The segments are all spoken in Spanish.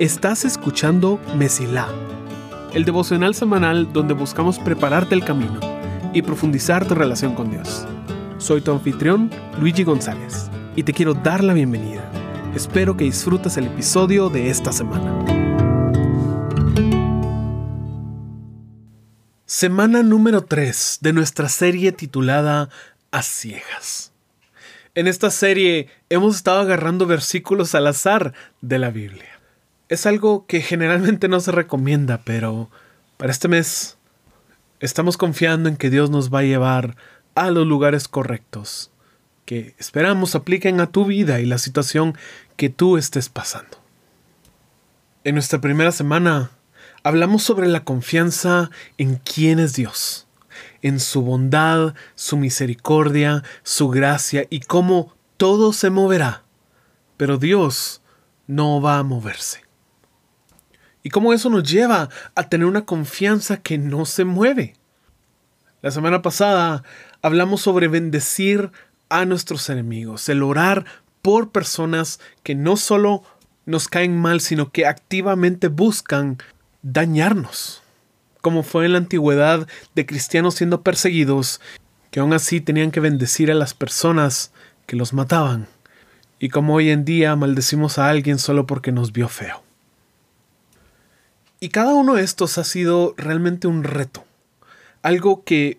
Estás escuchando Mesilá, el devocional semanal donde buscamos prepararte el camino y profundizar tu relación con Dios. Soy tu anfitrión, Luigi González, y te quiero dar la bienvenida. Espero que disfrutes el episodio de esta semana. Semana número 3 de nuestra serie titulada A. En esta serie hemos estado agarrando versículos al azar de la Biblia. Es algo que generalmente no se recomienda, pero para este mes estamos confiando en que Dios nos va a llevar a los lugares correctos, que esperamos apliquen a tu vida y la situación que tú estés pasando. En nuestra primera semana hablamos sobre la confianza en quién es Dios, en su bondad, su misericordia, su gracia y cómo todo se moverá, pero Dios no va a moverse. Y cómo eso nos lleva a tener una confianza que no se mueve. La semana pasada hablamos sobre bendecir a nuestros enemigos, el orar por personas que no solo nos caen mal, sino que activamente buscan dañarnos, como fue en la antigüedad de cristianos siendo perseguidos, que aún así tenían que bendecir a las personas que los mataban, y como hoy en día maldecimos a alguien solo porque nos vio feo. Y cada uno de estos ha sido realmente un reto, algo que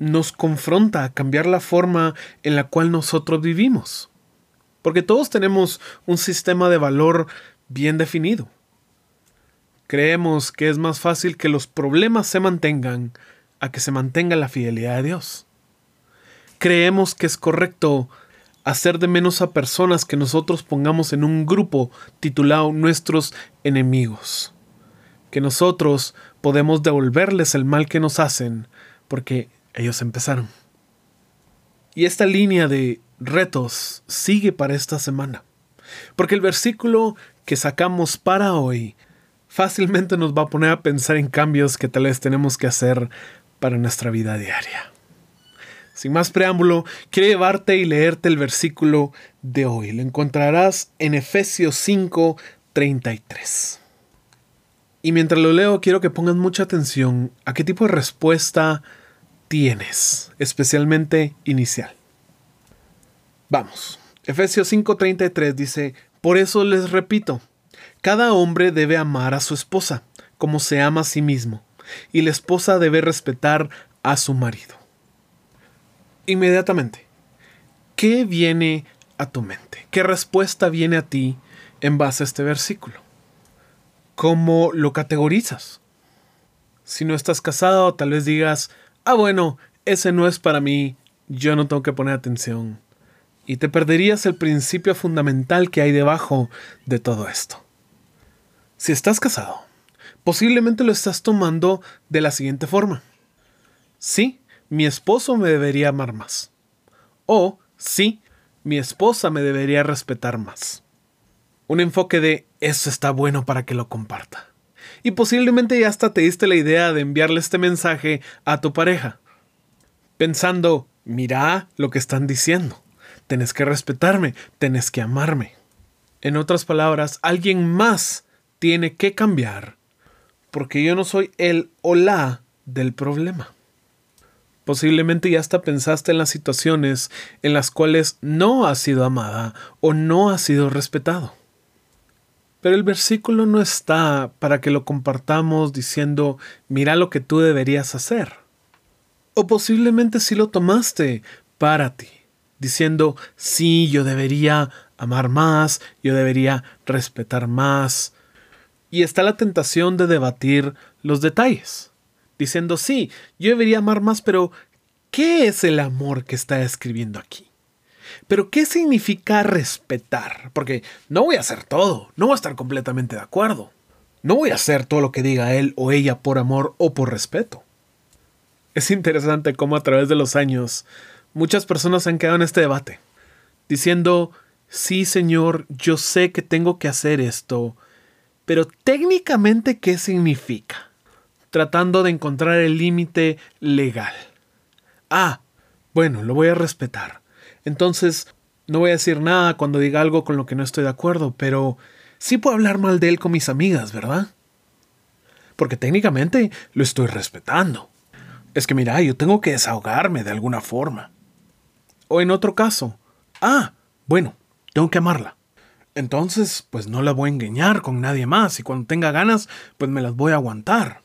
nos confronta a cambiar la forma en la cual nosotros vivimos. Porque todos tenemos un sistema de valor bien definido. Creemos que es más fácil que los problemas se mantengan a que se mantenga la fidelidad de Dios. Creemos que es correcto hacer de menos a personas que nosotros pongamos en un grupo titulado nuestros enemigos que nosotros podemos devolverles el mal que nos hacen porque ellos empezaron. Y esta línea de retos sigue para esta semana, porque el versículo que sacamos para hoy fácilmente nos va a poner a pensar en cambios que tal vez tenemos que hacer para nuestra vida diaria. Sin más preámbulo, quiero llevarte y leerte el versículo de hoy. Lo encontrarás en Efesios 5, 33. Y mientras lo leo, quiero que pongan mucha atención a qué tipo de respuesta tienes, especialmente inicial. Vamos. Efesios 5:33 dice, Por eso les repito, cada hombre debe amar a su esposa, como se ama a sí mismo, y la esposa debe respetar a su marido. Inmediatamente, ¿qué viene a tu mente? ¿Qué respuesta viene a ti en base a este versículo? cómo lo categorizas. Si no estás casado, tal vez digas, ah, bueno, ese no es para mí, yo no tengo que poner atención. Y te perderías el principio fundamental que hay debajo de todo esto. Si estás casado, posiblemente lo estás tomando de la siguiente forma. Sí, mi esposo me debería amar más. O sí, mi esposa me debería respetar más. Un enfoque de eso está bueno para que lo comparta. Y posiblemente ya hasta te diste la idea de enviarle este mensaje a tu pareja. Pensando, mira lo que están diciendo. Tenés que respetarme, tenés que amarme. En otras palabras, alguien más tiene que cambiar porque yo no soy el o la del problema. Posiblemente ya hasta pensaste en las situaciones en las cuales no has sido amada o no has sido respetado. Pero el versículo no está para que lo compartamos diciendo, mira lo que tú deberías hacer. O posiblemente sí lo tomaste para ti, diciendo, sí, yo debería amar más, yo debería respetar más. Y está la tentación de debatir los detalles, diciendo, sí, yo debería amar más, pero ¿qué es el amor que está escribiendo aquí? Pero ¿qué significa respetar? Porque no voy a hacer todo, no voy a estar completamente de acuerdo. No voy a hacer todo lo que diga él o ella por amor o por respeto. Es interesante cómo a través de los años muchas personas han quedado en este debate, diciendo, sí señor, yo sé que tengo que hacer esto, pero técnicamente, ¿qué significa? Tratando de encontrar el límite legal. Ah, bueno, lo voy a respetar. Entonces, No voy a decir nada cuando diga algo con lo que no estoy de acuerdo, pero sí puedo hablar mal de él con mis amigas, ¿verdad? Porque técnicamente lo estoy respetando. Es que mira, yo tengo que desahogarme de alguna forma. O en otro caso, ah, bueno, tengo que amarla. Entonces, pues no la voy a engañar con nadie más y cuando tenga ganas, pues me las voy a aguantar.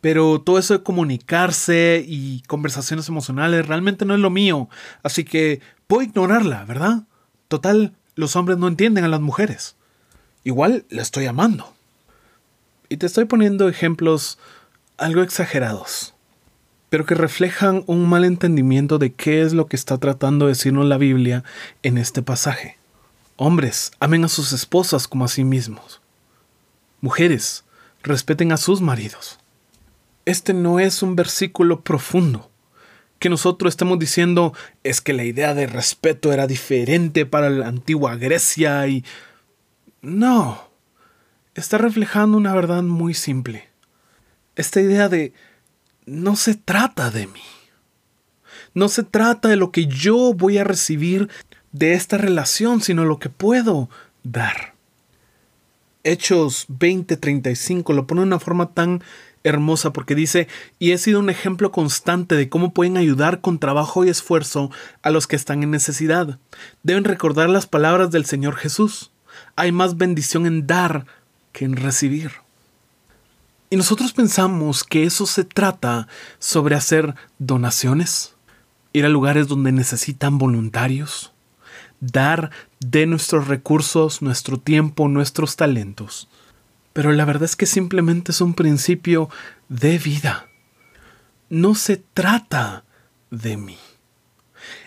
Pero todo eso de comunicarse y conversaciones emocionales realmente no es lo mío, así que puedo ignorarla, ¿verdad? Total, los hombres no entienden a las mujeres. Igual la estoy amando. Y te estoy poniendo ejemplos algo exagerados, pero que reflejan un mal entendimiento de qué es lo que está tratando de decirnos la Biblia en este pasaje. Hombres, amen a sus esposas como a sí mismos. Mujeres, respeten a sus maridos. Este no es un versículo profundo. Que nosotros estemos diciendo es que la idea de respeto era diferente para la antigua Grecia y... No. Está reflejando una verdad muy simple. Esta idea de no se trata de mí. No se trata de lo que yo voy a recibir de esta relación, sino lo que puedo dar. Hechos 20:35 lo pone de una forma tan hermosa porque dice, y he sido un ejemplo constante de cómo pueden ayudar con trabajo y esfuerzo a los que están en necesidad. Deben recordar las palabras del Señor Jesús. Hay más bendición en dar que en recibir. Y nosotros pensamos que eso se trata sobre hacer donaciones, ir a lugares donde necesitan voluntarios, dar de nuestros recursos, nuestro tiempo, nuestros talentos. Pero la verdad es que simplemente es un principio de vida. No se trata de mí.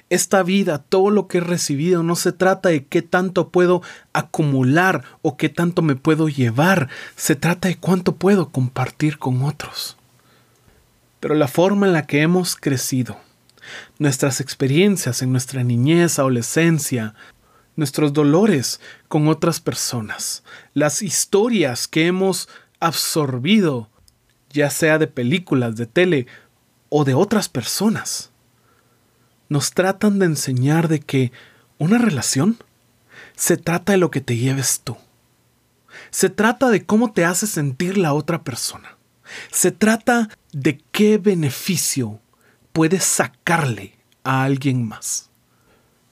Esta vida, todo lo que he recibido, no se trata de qué tanto puedo acumular o qué tanto me puedo llevar. Se trata de cuánto puedo compartir con otros. Pero la forma en la que hemos crecido, nuestras experiencias en nuestra niñez, adolescencia, nuestros dolores con otras personas, las historias que hemos absorbido, ya sea de películas, de tele o de otras personas, nos tratan de enseñar de que una relación se trata de lo que te lleves tú. Se trata de cómo te hace sentir la otra persona. Se trata de qué beneficio puedes sacarle a alguien más.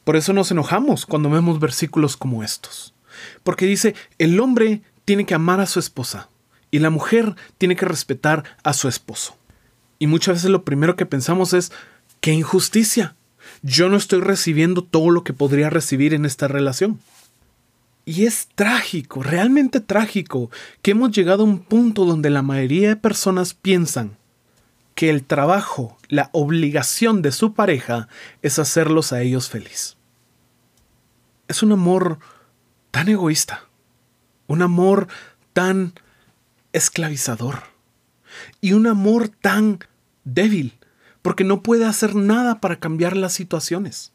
Por eso nos enojamos cuando vemos versículos como estos. Porque dice, el hombre tiene que amar a su esposa y la mujer tiene que respetar a su esposo. Y muchas veces lo primero que pensamos es, qué injusticia. Yo no estoy recibiendo todo lo que podría recibir en esta relación. Y es trágico, realmente trágico, que hemos llegado a un punto donde la mayoría de personas piensan que el trabajo, la obligación de su pareja es hacerlos a ellos feliz. Es un amor tan egoísta, un amor tan esclavizador y un amor tan débil, porque no puede hacer nada para cambiar las situaciones.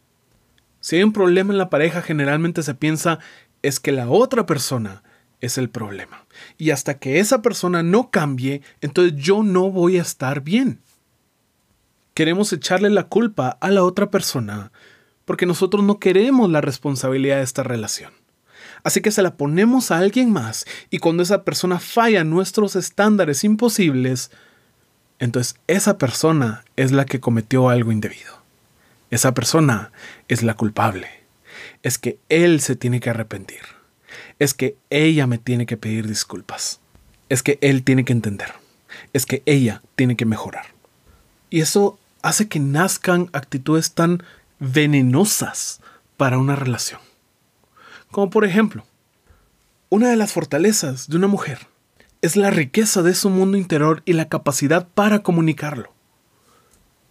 Si hay un problema en la pareja, generalmente se piensa es que la otra persona es el problema. Y hasta que esa persona no cambie, entonces yo no voy a estar bien. Queremos echarle la culpa a la otra persona porque nosotros no queremos la responsabilidad de esta relación. Así que se la ponemos a alguien más y cuando esa persona falla nuestros estándares imposibles, entonces esa persona es la que cometió algo indebido. Esa persona es la culpable. Es que él se tiene que arrepentir es que ella me tiene que pedir disculpas. Es que él tiene que entender. Es que ella tiene que mejorar. Y eso hace que nazcan actitudes tan venenosas para una relación. Como por ejemplo, una de las fortalezas de una mujer es la riqueza de su mundo interior y la capacidad para comunicarlo.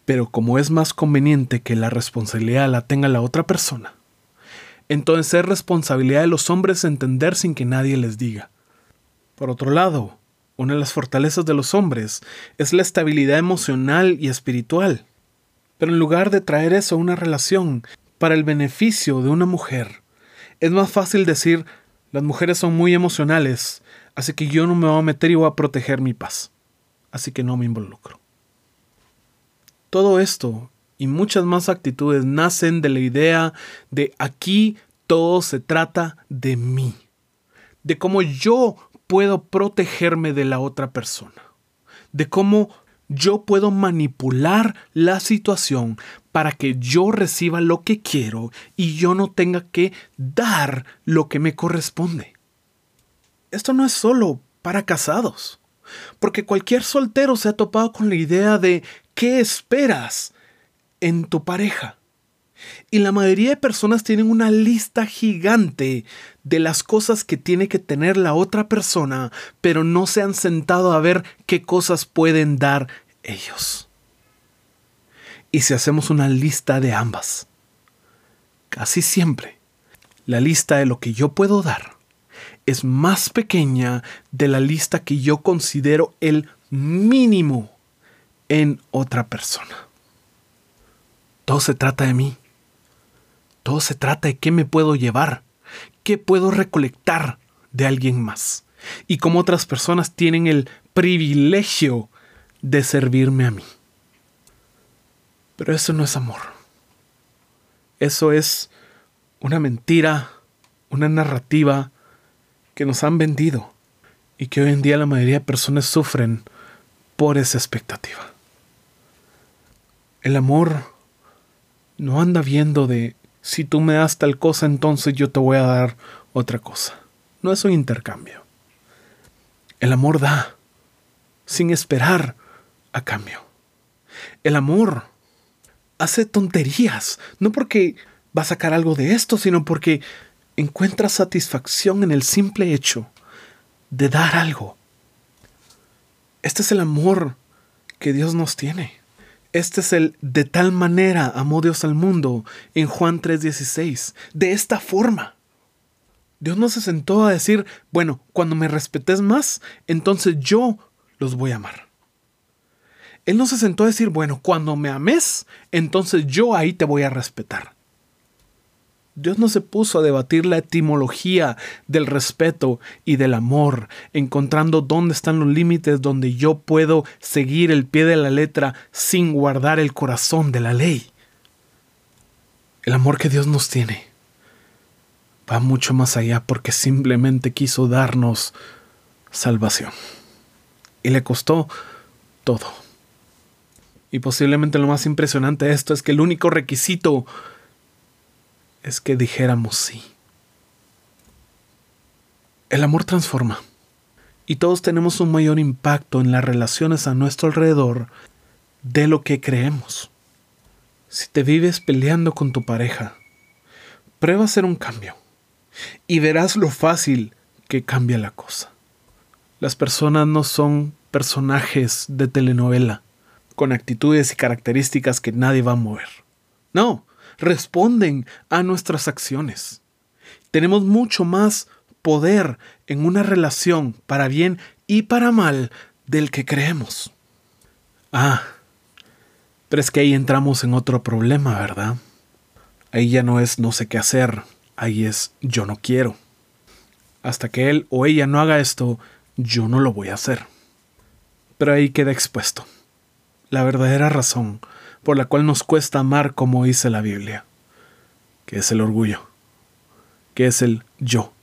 Pero como es más conveniente que la responsabilidad la tenga la otra persona, entonces es responsabilidad de los hombres entender sin que nadie les diga. Por otro lado, una de las fortalezas de los hombres es la estabilidad emocional y espiritual. Pero en lugar de traer eso a una relación para el beneficio de una mujer, es más fácil decir, las mujeres son muy emocionales, así que yo no me voy a meter y voy a proteger mi paz. Así que no me involucro. Todo esto y muchas más actitudes nacen de la idea de aquí todo se trata de mí, de cómo yo puedo protegerme de la otra persona, de cómo yo puedo manipular la situación para que yo reciba lo que quiero y yo no tenga que dar lo que me corresponde. Esto no es solo para casados, porque cualquier soltero se ha topado con la idea de ¿qué esperas en tu pareja? Y la mayoría de personas tienen una lista gigante de las cosas que tiene que tener la otra persona, pero no se han sentado a ver qué cosas pueden dar ellos. Y si hacemos una lista de ambas, casi siempre la lista de lo que yo puedo dar es más pequeña de la lista que yo considero el mínimo en otra persona. Todo se trata de mí. Todo se trata de qué me puedo llevar, qué puedo recolectar de alguien más y cómo otras personas tienen el privilegio de servirme a mí. Pero eso no es amor. Eso es una mentira, una narrativa que nos han vendido y que hoy en día la mayoría de personas sufren por esa expectativa. El amor no anda viendo de si tú me das tal cosa, entonces yo te voy a dar otra cosa. No es un intercambio. El amor da, sin esperar a cambio. El amor hace tonterías, no porque va a sacar algo de esto, sino porque encuentra satisfacción en el simple hecho de dar algo. Este es el amor que Dios nos tiene. Este es el de tal manera amó Dios al mundo en Juan 3:16. De esta forma. Dios no se sentó a decir, bueno, cuando me respetes más, entonces yo los voy a amar. Él no se sentó a decir, bueno, cuando me ames, entonces yo ahí te voy a respetar. Dios no se puso a debatir la etimología del respeto y del amor, encontrando dónde están los límites donde yo puedo seguir el pie de la letra sin guardar el corazón de la ley. El amor que Dios nos tiene va mucho más allá porque simplemente quiso darnos salvación. Y le costó todo. Y posiblemente lo más impresionante de esto es que el único requisito es que dijéramos sí. El amor transforma. Y todos tenemos un mayor impacto en las relaciones a nuestro alrededor de lo que creemos. Si te vives peleando con tu pareja, prueba a hacer un cambio y verás lo fácil que cambia la cosa. Las personas no son personajes de telenovela con actitudes y características que nadie va a mover. No, responden a nuestras acciones. Tenemos mucho más poder en una relación para bien y para mal del que creemos. Ah, pero es que ahí entramos en otro problema, ¿verdad? Ahí ya no es no sé qué hacer, ahí es yo no quiero. Hasta que él o ella no haga esto, yo no lo voy a hacer. Pero ahí queda expuesto la verdadera razón por la cual nos cuesta amar como dice la Biblia, que es el orgullo, que es el yo.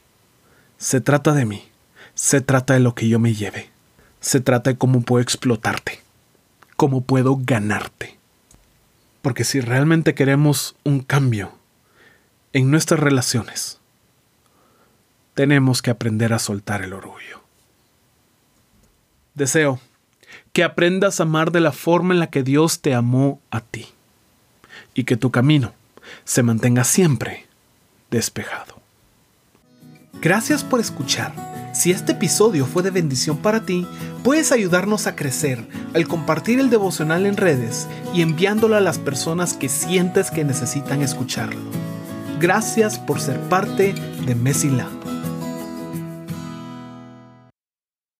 Se trata de mí, se trata de lo que yo me lleve, se trata de cómo puedo explotarte, cómo puedo ganarte. Porque si realmente queremos un cambio en nuestras relaciones, tenemos que aprender a soltar el orgullo. Deseo que aprendas a amar de la forma en la que Dios te amó a ti y que tu camino se mantenga siempre despejado. Gracias por escuchar. Si este episodio fue de bendición para ti, puedes ayudarnos a crecer al compartir el devocional en redes y enviándolo a las personas que sientes que necesitan escucharlo. Gracias por ser parte de Mesila.